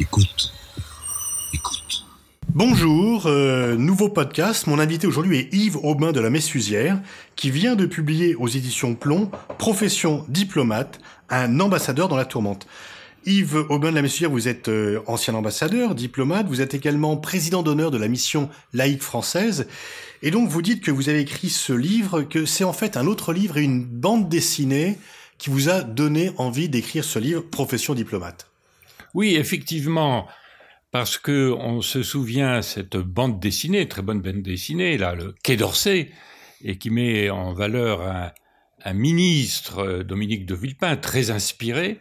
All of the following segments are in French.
Écoute. Écoute. Bonjour, euh, nouveau podcast. Mon invité aujourd'hui est Yves Aubin de la Messusière, qui vient de publier aux éditions Plomb Profession diplomate, un ambassadeur dans la tourmente. Yves Aubin de la Messusière, vous êtes euh, ancien ambassadeur, diplomate, vous êtes également président d'honneur de la mission laïque française. Et donc vous dites que vous avez écrit ce livre, que c'est en fait un autre livre et une bande dessinée qui vous a donné envie d'écrire ce livre, Profession diplomate. Oui, effectivement, parce que on se souvient cette bande dessinée, très bonne bande dessinée, là, le Quai d'Orsay, et qui met en valeur un, ministre, Dominique de Villepin, très inspiré,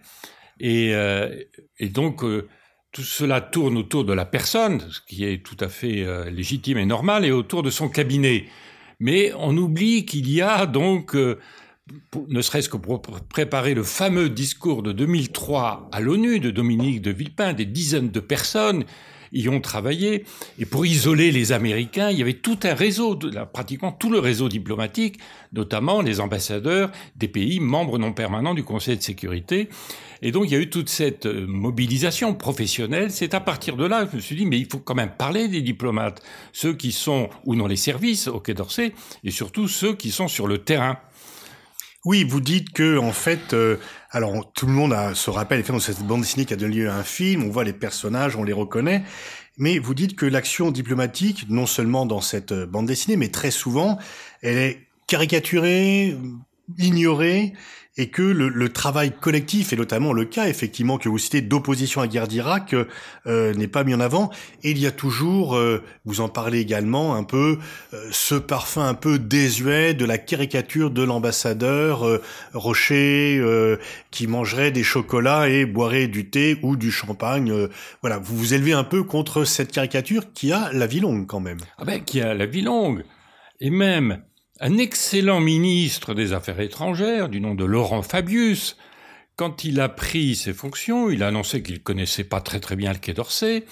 et, euh, donc euh, tout cela tourne autour de la personne, ce qui est tout à fait euh, légitime et normal, et autour de son cabinet. Mais on oublie qu'il y a donc ne serait-ce que pour préparer le fameux discours de 2003 à l'ONU de Dominique de Villepin, des dizaines de personnes y ont travaillé. Et pour isoler les Américains, il y avait tout un réseau, pratiquement tout le réseau diplomatique, notamment les ambassadeurs des pays membres non permanents du Conseil de sécurité. Et donc il y a eu toute cette euh, mobilisation professionnelle. C'est à partir de là que je me suis dit, mais il faut quand même parler des diplomates, ceux qui sont ou dans les services au Quai d'Orsay, et surtout ceux qui sont sur le terrain. Oui, vous dites que en fait, euh, alors tout le monde se rappelle dans cette bande dessinée qui a donné lieu à un film, on voit les personnages, on les reconnaît, mais vous dites que l'action diplomatique, non seulement dans cette euh, bande dessinée, mais très souvent, elle est caricaturée, ignorée, et que le, le, travail collectif, et notamment le cas effectivement que vous citez d'opposition à guerre d'Irak, euh, n'est pas mis en avant. Et il y a toujours, euh, vous en parlez également un peu, euh, ce parfum un peu désuet de la caricature de l'ambassadeur euh, Rocher euh, qui mangerait des chocolats et boirait du thé ou du champagne. voilà, vous vous élevez un peu contre cette caricature qui a la vie longue quand même. Ah ben, qui a la vie longue. Et même, un excellent ministre des Affaires étrangères du nom de Laurent Fabius, quand il a pris ses fonctions, il a annoncé qu'il connaissait pas très très bien le Quai d'Orsay,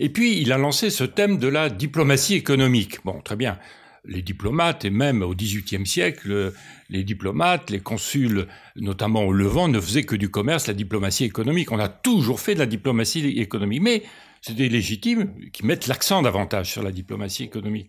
et puis il a lancé ce thème de la diplomatie économique. Bon, très bien. Les diplomates, et même au XVIIIe siècle, les diplomates, les consuls, notamment au Levant, ne faisaient que du commerce, la diplomatie économique. On a toujours fait de la diplomatie économique. Mais c'était légitime qu'ils mettent l'accent davantage sur la diplomatie économique.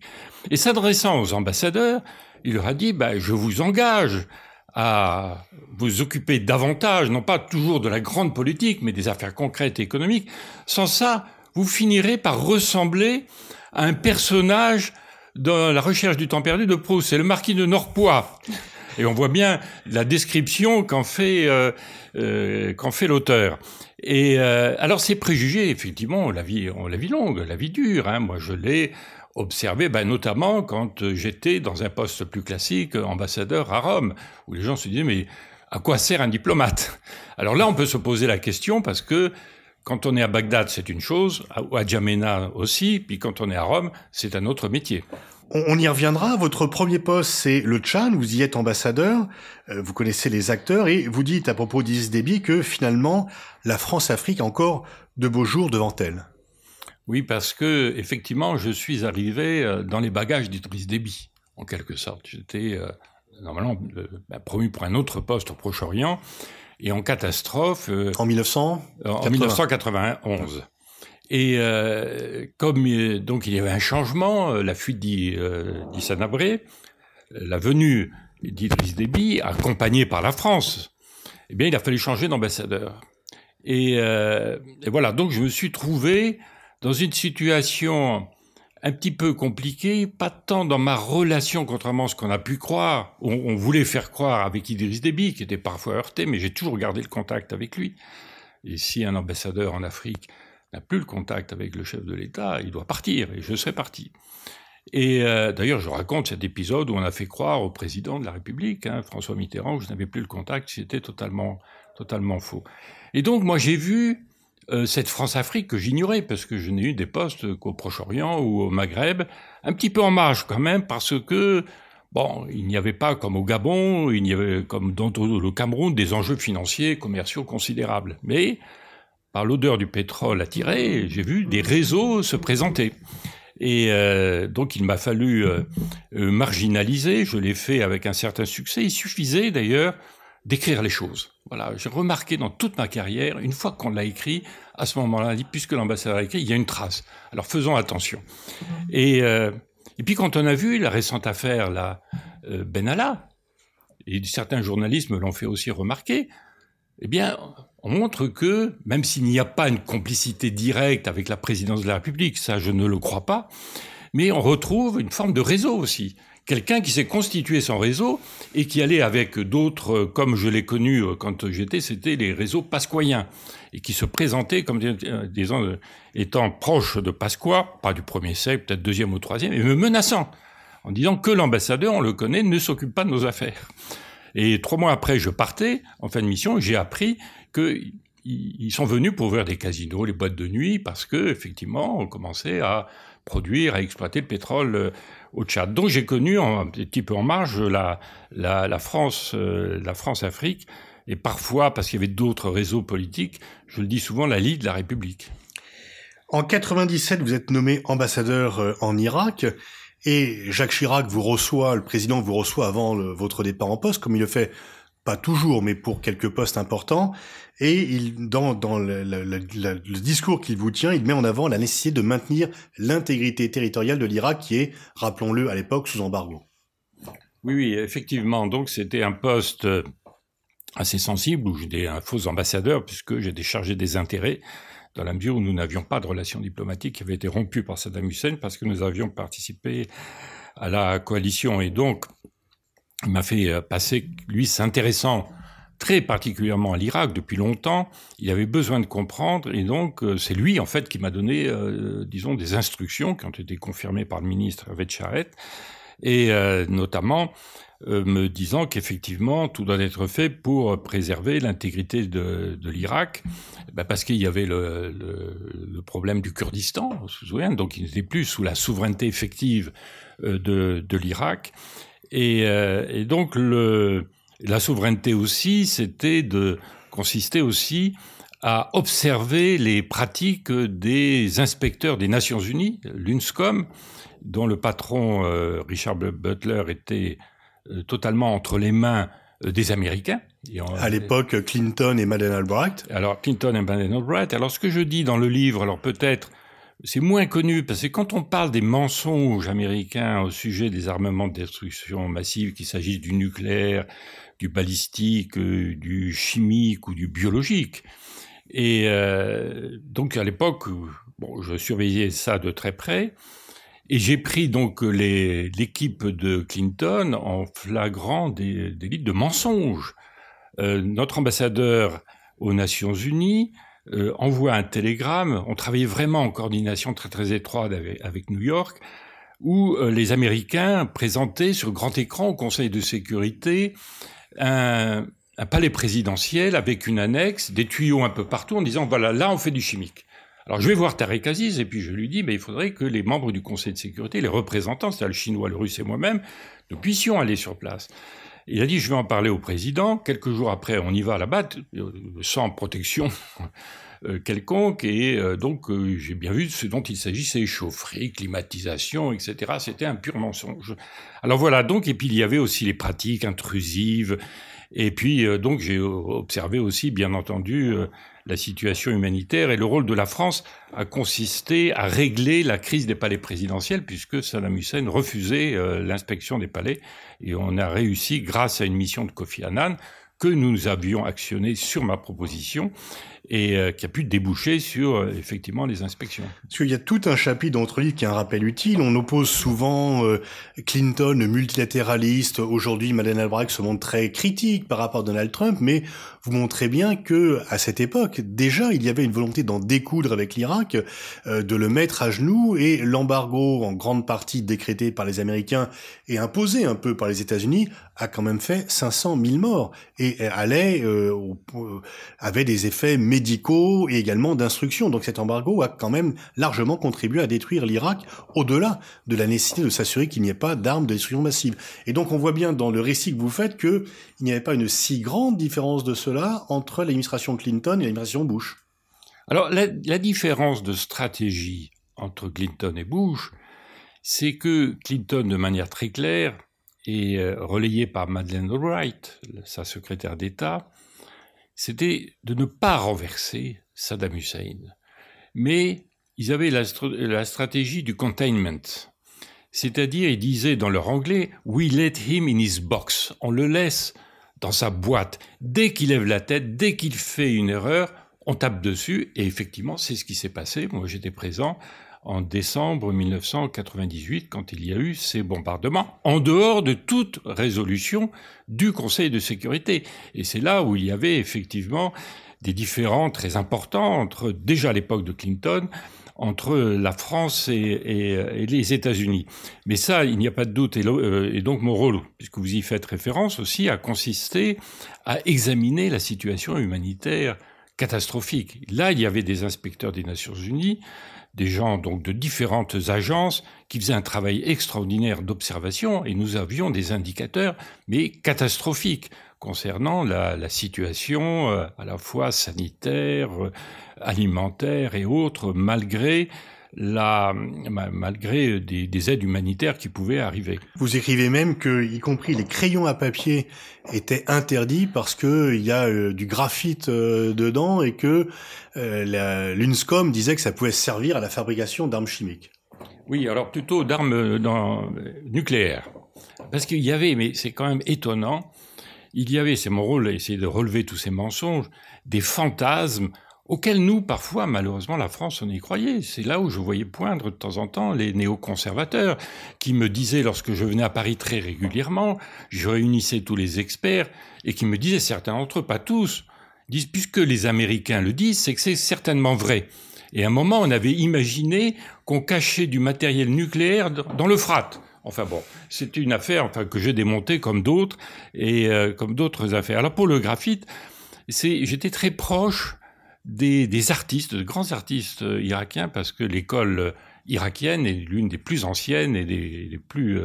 Et s'adressant aux ambassadeurs, il leur a dit, ben, je vous engage à vous occuper davantage, non pas toujours de la grande politique, mais des affaires concrètes et économiques. Sans ça, vous finirez par ressembler à un personnage dans la recherche du temps perdu de Proust, c'est le marquis de Norpois. Et on voit bien la description qu'en fait, euh, euh, qu'en fait l'auteur. Et euh, alors ces préjugés, effectivement, la vie, on la vie longue, la vie dure. Hein. Moi, je l'ai observé, ben, notamment quand euh, j'étais dans un poste plus classique, ambassadeur à Rome, où les gens se disaient mais à quoi sert un diplomate? Alors là, on peut se poser la question parce que quand on est à Bagdad, c'est une chose, à Djamena aussi, puis quand on est à Rome, c'est un autre métier. On y reviendra. Votre premier poste, c'est le Tchad. Vous y êtes ambassadeur. Euh, vous connaissez les acteurs et vous dites à propos d'Isis que finalement, la France-Afrique a encore de beaux jours devant elle. Oui, parce que effectivement, je suis arrivé euh, dans les bagages d'Idriss Déby, en quelque sorte. J'étais euh, normalement bah, promu pour un autre poste au Proche-Orient et en catastrophe. en 1900 En 1991. Et euh, comme euh, donc il y avait un changement, euh, la fuite d'Issa la venue d'Idriss Déby, accompagnée par la France, eh bien il a fallu changer d'ambassadeur. Et, et, voilà, donc je me suis trouvé dans une situation un petit peu compliquée, pas tant dans ma relation, contrairement à ce qu'on a pu croire, on, voulait faire croire avec Idriss Déby, qui était parfois heurté, mais j'ai toujours gardé le contact avec lui. Et si un ambassadeur en Afrique n'a plus le contact avec le chef de l'État, il doit partir, et je serai parti. Et euh, d'ailleurs, je raconte cet épisode où on a fait croire au président de la République, hein, François Mitterrand, que je n'avais plus le contact, c'était totalement, totalement faux. Et donc, moi, j'ai vu euh, cette France-Afrique que j'ignorais, parce que je n'ai eu des postes qu'au Proche-Orient ou au Maghreb, un petit peu en marge quand même, parce que, bon, il n'y avait pas, comme au Gabon, il n'y avait, comme dans le Cameroun, des enjeux financiers, commerciaux considérables. Mais par l'odeur du pétrole attiré, j'ai vu des réseaux se présenter. Et euh, donc il m'a fallu euh, marginaliser, je l'ai fait avec un certain succès. Il suffisait d'ailleurs d'écrire les choses. Voilà, j'ai remarqué dans toute ma carrière, une fois qu'on l'a écrit, à ce moment-là, dit puisque l'ambassadeur a écrit, il y a une trace. Alors faisons attention. Et, euh, et puis quand on a vu la récente affaire, la euh, Benalla, et certains journalistes me l'ont fait aussi remarquer, eh bien, on montre que, même s'il n'y a pas une complicité directe avec la présidence de la République, ça je ne le crois pas, mais on retrouve une forme de réseau aussi quelqu'un qui s'est constitué son réseau et qui allait avec d'autres, euh, comme je l'ai connu euh, quand j'étais, c'était les réseaux pasquoyens, et qui se présentaient comme disons, euh, étant proches de Pasqua, pas du premier siècle, peut-être deuxième ou troisième, et me menaçant, en disant que l'ambassadeur, on le connaît, ne s'occupe pas de nos affaires. Et trois mois après, je partais, en fin de mission, j'ai appris qu'ils sont venus pour ouvrir des casinos, les boîtes de nuit, parce que effectivement, on commençait à produire, à exploiter le pétrole au Tchad. Donc j'ai connu un petit peu en marge la, la, France, euh, la France-Afrique, et parfois, parce qu'il y avait d'autres réseaux politiques, je le dis souvent, la Ligue de la République. En 97, vous êtes nommé ambassadeur euh, en Irak. Et Jacques Chirac vous reçoit, le président vous reçoit avant votre départ en poste, comme il le fait pas toujours, mais pour quelques postes importants. Et dans, le, le, discours qu'il vous tient, il met en avant la nécessité de maintenir l'intégrité territoriale de l'Irak, qui est, rappelons-le, à l'époque sous embargo. Oui, oui, effectivement. Donc c'était un poste assez sensible où j'étais un faux ambassadeur puisque j'étais chargé des intérêts dans la mesure où nous n'avions pas de relations diplomatiques qui avaient été rompues par Saddam Hussein parce que nous avions participé à la coalition. Et donc, il m'a fait euh, passer, lui, s'intéressant très particulièrement à l'Irak depuis longtemps, il avait besoin de comprendre, et donc euh, c'est lui, en fait, qui m'a donné, euh, disons, des instructions qui ont été confirmées par le ministre Vetcharet, et notamment me disant qu'effectivement, tout doit être fait pour préserver l'intégrité de, de l'Irak, bah parce qu'il y avait le, le, le, problème du Kurdistan, on se souvient, donc il n'était plus sous la souveraineté effective de, de l'Irak, et, euh, et donc le, la souveraineté aussi, c'était de consister aussi à observer les pratiques des inspecteurs des Nations Unies, l'UNSCOM, dont le patron euh, Richard Butler était euh, totalement entre les mains euh, des Américains. à l'époque, Clinton et Madeleine Albright. Alors Clinton et Madeleine Albright. Alors ce que je dis dans le livre, alors peut-être c'est moins connu parce que quand on parle des mensonges américains au sujet des armements de destruction massive, qu'il s'agisse du nucléaire, du balistique, euh, du chimique ou du biologique, et euh, donc à l'époque, bon, je surveillais ça de très près. Et j'ai pris donc l'équipe de Clinton en flagrant des de mensonges. Euh, notre ambassadeur aux Nations Unies euh, envoie un télégramme. On travaillait vraiment en coordination très très étroite avec, New York, où euh, les Américains présentaient sur grand écran au Conseil de sécurité un, palais présidentiel avec une annexe, des tuyaux un peu partout en disant voilà là on fait du chimique. Alors je vais voir Tarek Aziz et puis je lui dis mais il faudrait que les membres du Conseil de sécurité, les représentants, c'est-à-dire le chinois, le russe et moi-même, nous puissions aller sur place. Il a dit, je vais en parler au président. Quelques jours après, on y va là-bas, euh, sans protection quelconque. Et euh, donc, j'ai bien vu ce dont il s'agissait, chaufferie, climatisation, etc. C'était un pur mensonge. Alors voilà, donc, et puis il y avait aussi les pratiques intrusives. Et puis, donc, j'ai observé aussi, bien entendu, la situation humanitaire et le rôle de la France a consisté à régler la crise des palais présidentiels puisque Saddam Hussein refusait l'inspection des palais et on a réussi, grâce à une mission de Kofi Annan, que nous avions actionné sur ma proposition et euh, qui a pu déboucher sur euh, effectivement les inspections. Parce qu'il y a tout un chapitre dans livre qui est un rappel utile. On oppose souvent euh, Clinton multilatéraliste. Aujourd'hui, Madeleine Albright se montre très critique par rapport à Donald Trump, mais vous montrez bien que à cette époque, déjà, il y avait une volonté d'en découdre avec l'Irak, de le mettre à genoux, et l'embargo, en grande partie décrété par les Américains et imposé un peu par les États-Unis, a quand même fait 500 000 morts et allait avait des effets médicaux et également d'instruction. Donc cet embargo a quand même largement contribué à détruire l'Irak au-delà de la nécessité de s'assurer qu'il n'y ait pas d'armes de destruction massive. Et donc on voit bien dans le récit que vous faites qu'il n'y avait pas une si grande différence de cela entre l'administration Clinton et l'administration Bush. Alors la, différence de stratégie entre Clinton et Bush, c'est que Clinton, de manière très claire, et euh, relayé par Madeleine Albright, sa secrétaire d'État, c'était de ne pas renverser Saddam Hussein. Mais ils avaient la, la stratégie du containment. C'est-à-dire, ils disaient dans leur anglais, We let him in his box. On le laisse dans sa boîte. Dès qu'il lève la tête, dès qu'il fait une erreur, on tape dessus. Et effectivement, c'est ce qui s'est passé. Moi, j'étais présent en décembre 1998 quand il y a eu ces bombardements, en dehors de toute résolution du Conseil de sécurité. Et c'est là où il y avait effectivement des différends très importants entre, déjà l'époque de Clinton, entre la France et, les États-Unis. Mais ça, il n'y a pas de doute. Euh, et, donc mon rôle, puisque vous y faites référence aussi, a consisté à examiner la situation humanitaire catastrophique. Là, il y avait des inspecteurs des Nations Unies, des gens donc de différentes agences qui faisaient un travail extraordinaire d'observation et nous avions des indicateurs, mais catastrophiques concernant la, situation euh, à la fois sanitaire, euh, alimentaire et autres, malgré la, malgré des, aides humanitaires qui pouvaient arriver. Vous écrivez même que, y compris les crayons à papier étaient interdits parce que il y a euh, du graphite dedans et que l'UNSCOM disait que ça pouvait servir à la fabrication d'armes chimiques. Oui, alors plutôt d'armes nucléaires. Parce qu'il y avait, mais c'est quand même étonnant, il y avait, c'est mon rôle, essayer de relever tous ces mensonges, des fantasmes auxquels nous, parfois, malheureusement, la France, on y croyait. C'est là où je voyais poindre de temps en temps les néoconservateurs qui me disaient, lorsque je venais à Paris très régulièrement, je réunissais tous les experts et qui me disaient, certains d'entre eux, pas tous, disent, puisque les Américains le disent, c'est que c'est certainement vrai. Et à un moment, on avait imaginé qu'on cachait du matériel nucléaire dans le frat. Enfin bon, c'est une affaire enfin, que j'ai démontée comme d'autres et euh, comme d'autres affaires. Alors pour le graphite, j'étais très proche des, des, artistes, de grands artistes euh, irakiens, parce que l'école euh, irakienne est l'une des plus anciennes et des, plus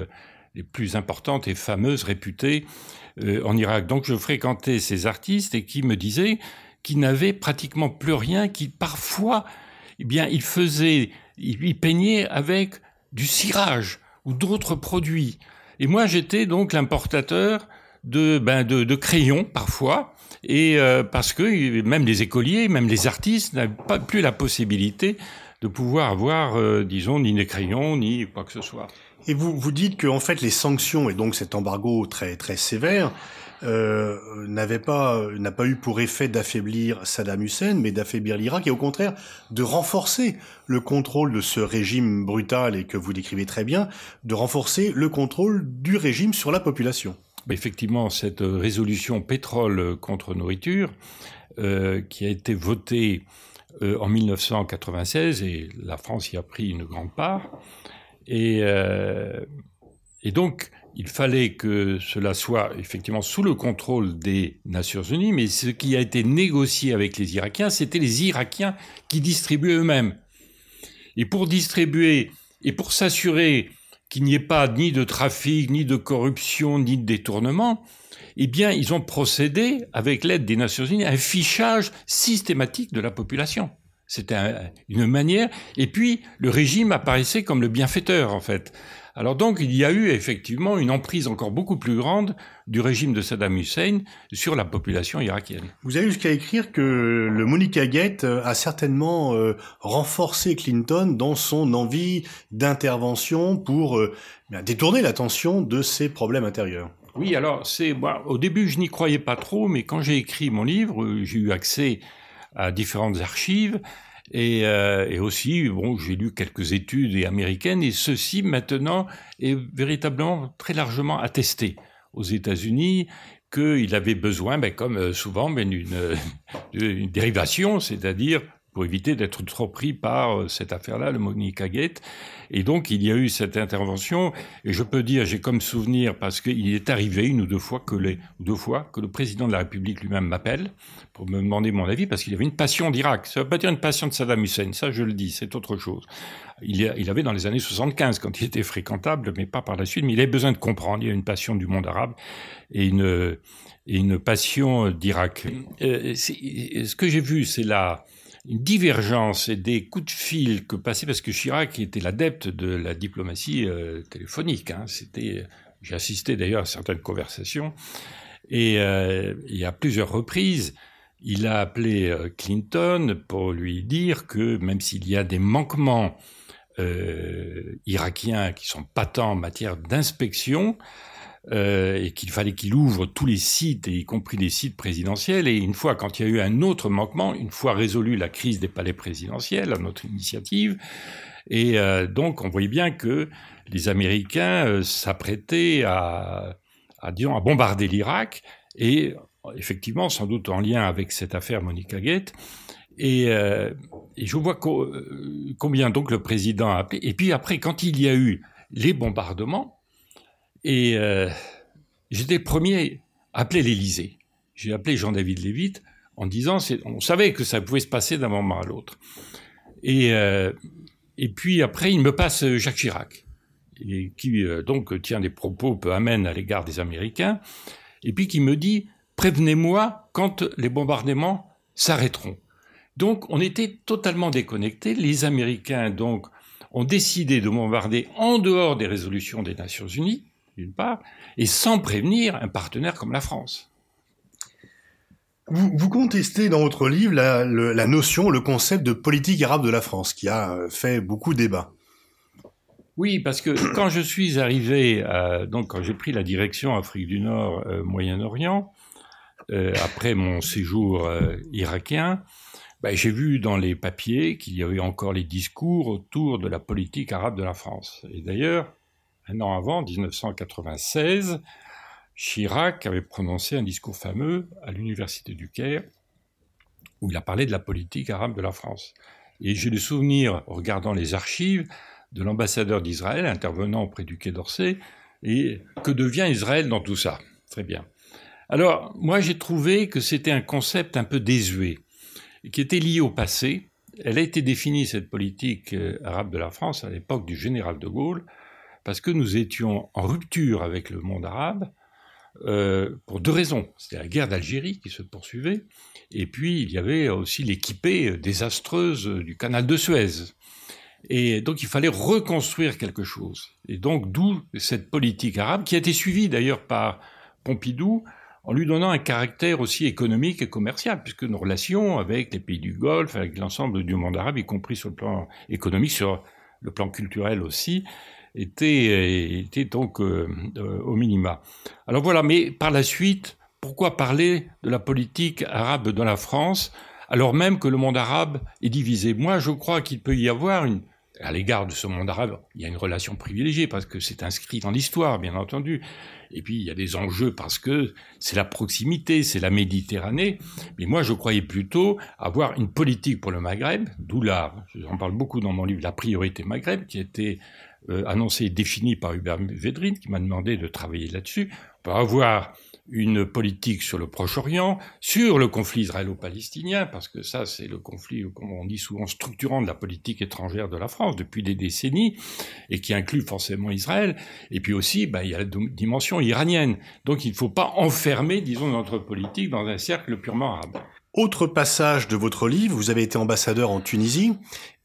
les plus importantes et fameuses, réputées en Irak. Donc je fréquentais ces artistes et qui me disaient qu'ils n'avaient pratiquement plus rien, qui parfois, eh bien, ils faisaient, ils peignaient avec du cirage ou d'autres produits. Et moi, j'étais donc l'importateur de, ben, de, de, crayons parfois, et euh, parce que même les écoliers, même les artistes n'avaient pas plus la possibilité de pouvoir avoir, euh, disons, ni des crayons, ni quoi que ce soit. Et vous, vous dites que en fait les sanctions et donc cet embargo très très sévère euh, n'avait pas n'a pas eu pour effet d'affaiblir Saddam Hussein, mais d'affaiblir l'Irak et au contraire de renforcer le contrôle de ce régime brutal et que vous décrivez très bien, de renforcer le contrôle du régime sur la population. Effectivement, cette résolution pétrole contre nourriture euh, qui a été votée euh, en 1996 et la France y a pris une grande part euh, et donc il fallait que cela soit effectivement sous le contrôle des Nations Unies, mais ce qui a été négocié avec les Irakiens, c'était les Irakiens qui distribuaient eux-mêmes. Et pour distribuer et pour s'assurer qu'il n'y ait pas ni de trafic, ni de corruption, ni de détournement, eh bien, ils ont procédé, avec l'aide des Nations Unies, à un fichage systématique de la population. C'était une manière. Et puis, le régime apparaissait comme le bienfaiteur, en fait. Alors donc, il y a eu effectivement une emprise encore beaucoup plus grande du régime de Saddam Hussein sur la population irakienne. Vous avez jusqu'à écrire que le Monica Gate a certainement euh, renforcé Clinton dans son envie d'intervention pour euh, détourner l'attention de ses problèmes intérieurs. Oui, alors c'est au début je n'y croyais pas trop, mais quand j'ai écrit mon livre, euh, j'ai eu accès à différentes archives et, euh, et, aussi, bon, j'ai lu quelques études américaines, et ceci maintenant est véritablement très largement attesté. Aux États-Unis qu'il avait besoin, ben, comme euh, souvent, ben, d'une dérivation, c'est-à-dire pour éviter d'être trop pris par euh, cette affaire-là, le Monica Gate. Et donc, il y a eu cette intervention, et je peux dire, j'ai comme souvenir, parce qu'il est arrivé une ou deux fois que les, deux fois que le président de la République lui-même m'appelle pour me demander mon avis, parce qu'il avait une passion d'Irak. Ça ne veut pas dire une passion de Saddam Hussein, ça je le dis, c'est autre chose. Il, avait dans les années 75, quand il était fréquentable, mais pas par la suite, mais il avait besoin de comprendre. Il y a une passion du monde arabe et une, et une passion d'Irak. Euh, ce que j'ai vu, c'est la une divergence et des coups de fil que passait, parce que Chirac était l'adepte de la diplomatie euh, téléphonique, hein, c'était J'ai assisté d'ailleurs à certaines conversations. Et euh, a plusieurs reprises, il a appelé euh, Clinton pour lui dire que même s'il y a des manquements irakiens qui sont patents en matière d'inspection, euh, et qu'il fallait qu'il ouvre tous les sites, y compris les sites présidentiels. Et une fois, quand il y a eu un autre manquement, une fois résolu la crise des palais présidentiels, à notre initiative, et euh, donc on voyait bien que les Américains euh, s'apprêtaient à, disons, à bombarder l'Irak, et effectivement, sans doute en lien avec cette affaire Monica Gate. Et, et je vois combien donc le président a appelé. Et puis après, quand il y a eu les bombardements, et euh, j'étais le premier à appeler l'Élysée. J'ai appelé Jean-David Lévite en disant, on savait que ça pouvait se passer d'un moment à l'autre. Et, euh, et puis après, il me passe Jacques Chirac, qui euh, donc tient des propos peu amènes à l'égard des Américains, et puis qui me dit, prévenez-moi quand les bombardements s'arrêteront. Donc on était totalement déconnectés. Les Américains donc ont décidé de bombarder en dehors des résolutions des Nations Unies d'une part, et sans prévenir un partenaire comme la France. Vous, contestez dans votre livre la, notion, le concept de politique arabe de la France, qui a euh, fait beaucoup débat. Oui, parce que quand je suis arrivé, donc quand j'ai pris la direction Afrique du Nord, euh, Moyen-Orient, euh, après mon séjour irakien, ben, j'ai vu dans les papiers qu'il y avait encore les discours autour de la politique arabe de la France. Et d'ailleurs, un an avant, 1996, Chirac avait prononcé un discours fameux à l'université du Caire où il a parlé de la politique arabe de la France. Et j'ai le souvenir, en regardant les archives, de l'ambassadeur d'Israël intervenant auprès du Quai d'Orsay, et que devient Israël dans tout ça Très bien. Alors, moi, j'ai trouvé que c'était un concept un peu désuet, qui était lié au passé. Elle a été définie, cette politique euh, arabe de la France, à l'époque du général de Gaulle, parce que nous étions en rupture avec le monde arabe euh, pour deux raisons. C'était la guerre d'Algérie qui se poursuivait, et puis il y avait aussi l'équipée désastreuse du canal de Suez. Et donc il fallait reconstruire quelque chose. Et donc d'où cette politique arabe qui a été suivie d'ailleurs par Pompidou en lui donnant un caractère aussi économique et commercial, puisque nos relations avec les pays du Golfe, avec l'ensemble du monde arabe, y compris sur le plan économique, sur le plan culturel aussi, était, était donc euh, euh, au minima. Alors voilà, mais par la suite, pourquoi parler de la politique arabe dans la France alors même que le monde arabe est divisé? Moi, je crois qu'il peut y avoir une, à l'égard de ce monde arabe, il y a une relation privilégiée parce que c'est inscrit dans l'histoire, bien entendu. Et puis il y a des enjeux parce que c'est la proximité, c'est la Méditerranée. Mais moi, je croyais plutôt avoir une politique pour le Maghreb, d'où là, j'en parle beaucoup dans mon livre, la priorité Maghreb, qui était euh, annoncé et défini par Hubert Védrine, qui m'a demandé de travailler là-dessus. On peut avoir une politique sur le Proche-Orient, sur le conflit israélo-palestinien, parce que ça, c'est le conflit, comme on dit souvent, structurant de la politique étrangère de la France depuis des décennies, et qui inclut forcément Israël. Et puis aussi, ben, il y a la dimension iranienne. Donc il ne faut pas enfermer, disons, notre politique dans un cercle purement arabe. Autre passage de votre livre, vous avez été ambassadeur en Tunisie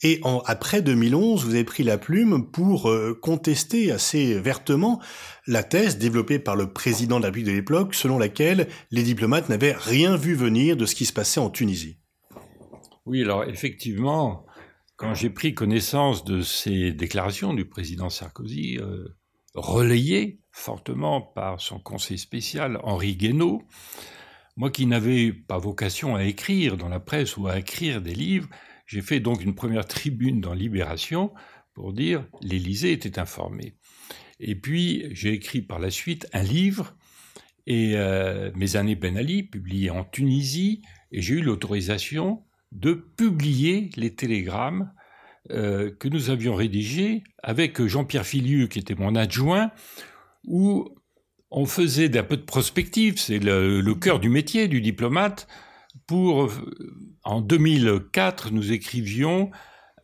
et après 2011, vous avez pris la plume pour euh, contester assez vertement la thèse développée par le président de la République de l'époque selon laquelle les diplomates n'avaient rien vu venir de ce qui se passait en Tunisie. Oui, alors effectivement, quand j'ai pris connaissance de ces déclarations du président Sarkozy, euh, relayées fortement par son conseiller spécial Henri Guénaud, moi qui n'avais pas vocation à écrire dans la presse ou à écrire des livres, j'ai fait donc une première tribune dans Libération pour dire l'Élysée était informé. Et puis j'ai écrit par la suite un livre euh, Mes années Ben Ali, publié en Tunisie, et j'ai eu l'autorisation de publier les télégrammes euh, que nous avions rédigés avec Jean-Pierre Filiu, qui était mon adjoint, où on faisait d'un peu de prospective, c'est le, cœur du métier du diplomate. Pour, euh, en 2004, nous écrivions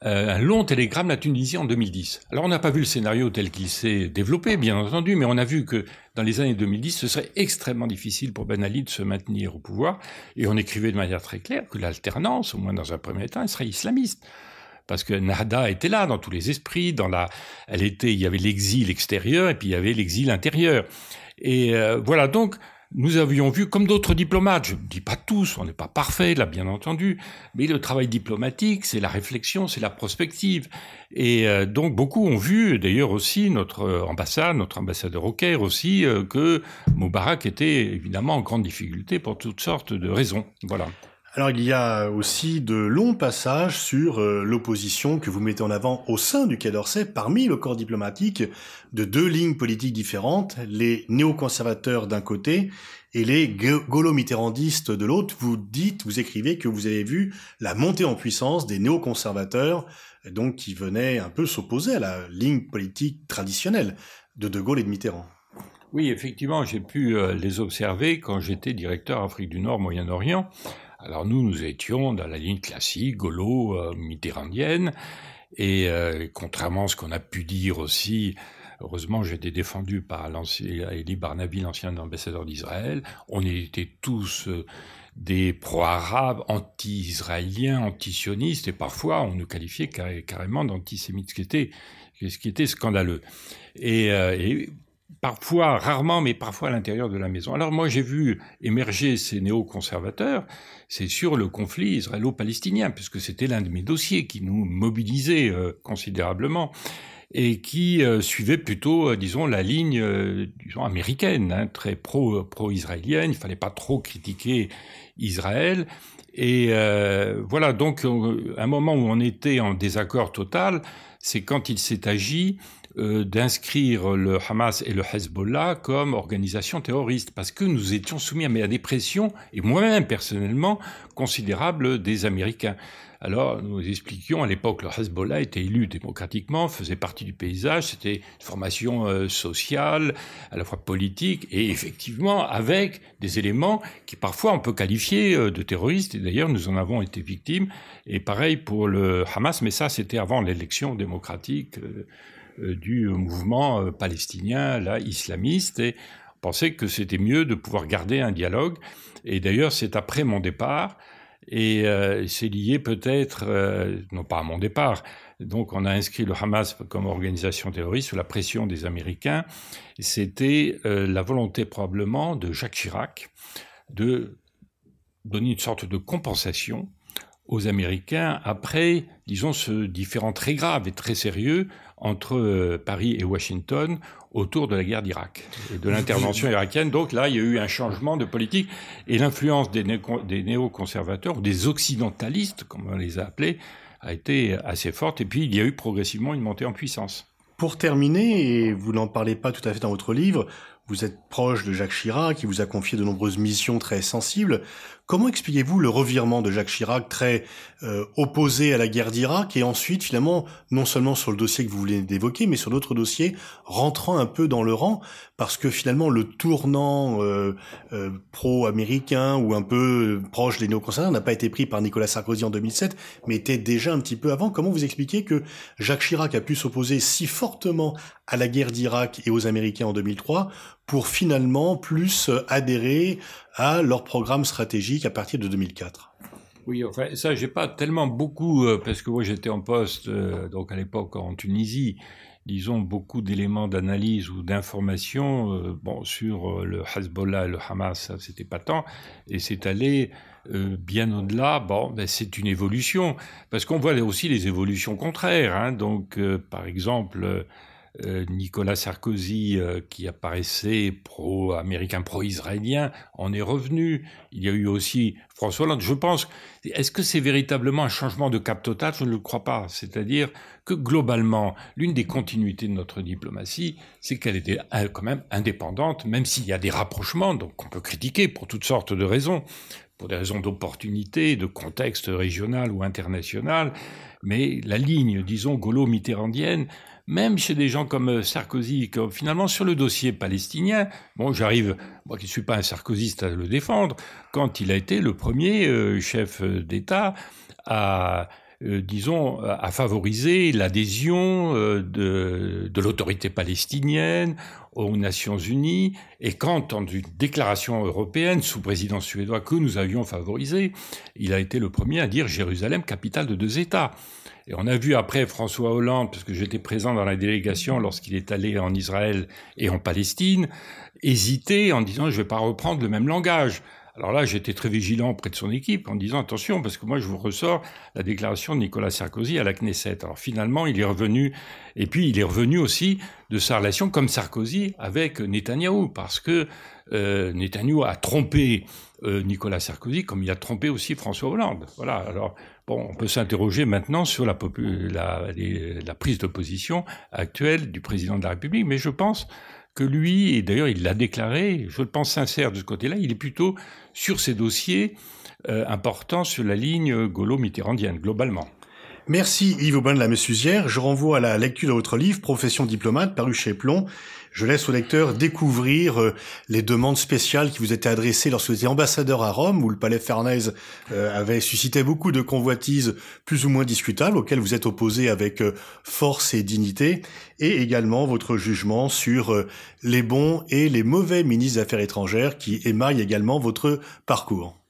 euh, un long télégramme à Tunisie en 2010. Alors on n'a pas vu le scénario tel qu'il s'est développé, bien entendu, mais on a vu que dans les années 2010, ce serait extrêmement difficile pour Ben Ali de se maintenir au pouvoir, et on écrivait de manière très claire que l'alternance, au moins dans un premier temps, elle serait islamiste parce que Nahda était là dans tous les esprits, dans la, elle était, il y avait l'exil extérieur et puis il y avait l'exil intérieur. Et euh, voilà donc nous avions vu, comme d'autres diplomates, je ne dis pas tous, on n'est pas parfait là, bien entendu, mais le travail diplomatique, c'est la réflexion, c'est la prospective. Et euh, donc beaucoup ont vu, d'ailleurs aussi notre ambassade, notre ambassadeur au Caire aussi, euh, que Moubarak était évidemment en grande difficulté pour toutes sortes de raisons. Voilà. Alors il y a aussi de longs passages sur euh, l'opposition que vous mettez en avant au sein du Quai d'Orsay parmi le corps diplomatique de deux lignes politiques différentes, les néoconservateurs d'un côté et les gaulo-mitterrandistes de l'autre. Vous dites, vous écrivez que vous avez vu la montée en puissance des néoconservateurs, donc qui venaient un peu s'opposer à la ligne politique traditionnelle de De Gaulle et de Mitterrand. Oui, effectivement, j'ai pu euh, les observer quand j'étais directeur Afrique du Nord, Moyen-Orient. Alors nous, nous étions dans la ligne classique, gaulo-mitterrandienne, et euh, contrairement à ce qu'on a pu dire aussi, heureusement j'ai été défendu par Elie Barnaby, l'ancien ambassadeur d'Israël, on était tous euh, des pro-arabes, anti-israéliens, anti-sionistes, et parfois on nous qualifiait carrément d'antisémites, ce qui était, ce qui était scandaleux. Euh, et parfois, rarement, mais parfois à l'intérieur de la maison. Alors moi, j'ai vu émerger ces néoconservateurs, c'est sur le conflit israélo-palestinien, puisque c'était l'un de mes dossiers qui nous mobilisait euh, considérablement et qui euh, suivait plutôt, euh, disons, la ligne, disons, américaine, hein, très pro, pro-israélienne. Il fallait pas trop critiquer Israël. Et voilà, donc, un moment où on était en désaccord total, c'est quand il s'est agi euh, d'inscrire le Hamas et le Hezbollah comme organisation terroriste, parce que nous étions soumis à des pressions, et moi-même personnellement, considérables des Américains. Alors, nous expliquions à l'époque, le Hezbollah était élu démocratiquement, faisait partie du paysage, c'était une formation euh, sociale, à la fois politique, et effectivement avec des éléments qui parfois on peut qualifier euh, de terroristes, et d'ailleurs nous en avons été victimes, et pareil pour le Hamas, mais ça c'était avant l'élection démocratique. Du mouvement euh, palestinien, là, islamiste, et on pensait que c'était mieux de pouvoir garder un dialogue. Et d'ailleurs, c'est après mon départ, et euh, c'est lié peut-être, non pas à mon départ, donc on a inscrit le Hamas comme organisation terroriste sous la pression des Américains. C'était la volonté probablement de Jacques Chirac de donner une sorte de compensation aux Américains après, disons, ce différent très grave et très sérieux entre euh, Paris et Washington autour de la guerre d'Irak et de l'intervention irakienne. Donc là, il y a eu un changement de politique et l'influence des, néoconservateurs ou des occidentalistes, comme on les a appelés, a été assez forte. Et puis, il y a eu progressivement une montée en puissance. Pour terminer, et vous n'en parlez pas tout à fait dans votre livre, vous êtes proche de Jacques Chirac, qui vous a confié de nombreuses missions très sensibles. Comment expliquez-vous le revirement de Jacques Chirac, très euh, opposé à la guerre d'Irak, et ensuite, finalement, non seulement sur le dossier que vous voulez d'évoquer, mais sur d'autres dossiers, rentrant un peu dans le rang, parce que finalement, le tournant euh, euh, pro-américain ou un peu proche des néoconservateurs n'a pas été pris par Nicolas Sarkozy en 2007, mais était déjà un petit peu avant. Comment vous expliquez que Jacques Chirac a pu s'opposer si fortement à la guerre d'Irak et aux Américains en 2003 pour finalement plus adhérer à leur programme stratégique à partir de 2004. Oui, enfin, ça, j'ai pas tellement beaucoup, euh, parce que moi j'étais en poste, euh, donc à l'époque en Tunisie, disons, beaucoup d'éléments d'analyse ou d'information euh, bon, sur le Hezbollah et le Hamas, ça, c'était pas tant, et c'est allé bien au-delà. Bon, ben, c'est une évolution, parce qu'on voit aussi les évolutions contraires. Hein, donc, par exemple, euh, Nicolas Sarkozy, euh, qui apparaissait pro-américain, pro-israélien, en est revenu. Il y a eu aussi François Hollande. Je pense, est-ce que c'est véritablement un changement de cap total? Je ne le crois pas. C'est-à-dire que globalement, l'une des continuités de notre diplomatie, c'est qu'elle était euh, quand même indépendante, même s'il y a des rapprochements, donc on peut critiquer pour toutes sortes de raisons, pour des raisons d'opportunité, de contexte régional ou international, mais la ligne, disons, gaulo-mitterrandienne, même chez des gens comme euh, Sarkozy, finalement sur le dossier palestinien, bon, j'arrive, moi qui ne suis pas un sarkozyste à le défendre, quand il a été le premier euh, chef d'État à disons, a favorisé l'adhésion de, l'autorité palestinienne aux Nations Unies, et quand, dans une déclaration européenne sous présidence suédois que nous avions favorisée, il a été le premier à dire Jérusalem, capitale de deux États. Et on a vu après François Hollande, parce que j'étais présent dans la délégation lorsqu'il est allé en Israël et en Palestine, hésiter en disant je ne vais pas reprendre le même langage. Alors là, j'étais très vigilant auprès de son équipe en disant attention, parce que moi, je vous ressors la déclaration de Nicolas Sarkozy à la Knesset. Alors finalement, il est revenu, et puis il est revenu aussi de sa relation comme Sarkozy avec Netanyahou, parce que euh, Netanyahou a trompé euh, Nicolas Sarkozy comme il a trompé aussi François Hollande. Voilà. Alors bon, on peut s'interroger maintenant sur la, la, la prise de position actuelle du président de la République, mais je pense que lui, et d'ailleurs il l'a déclaré, je le pense sincère de ce côté-là, il est plutôt sur ces dossiers euh, importants sur la ligne gaulo-mitterrandienne, globalement. Merci Yves Aubin de la Messusière. Je renvoie à la lecture de votre livre Profession diplomate paru chez Plomb. Je laisse au lecteur découvrir euh, les demandes spéciales qui vous étaient adressées lorsque vous étiez ambassadeur à Rome, où le palais Farnèse euh, avait suscité beaucoup de convoitises plus ou moins discutables, auxquelles vous êtes opposé avec force et dignité, et également votre jugement sur les bons et les mauvais ministres des Affaires étrangères qui émaillent également votre parcours.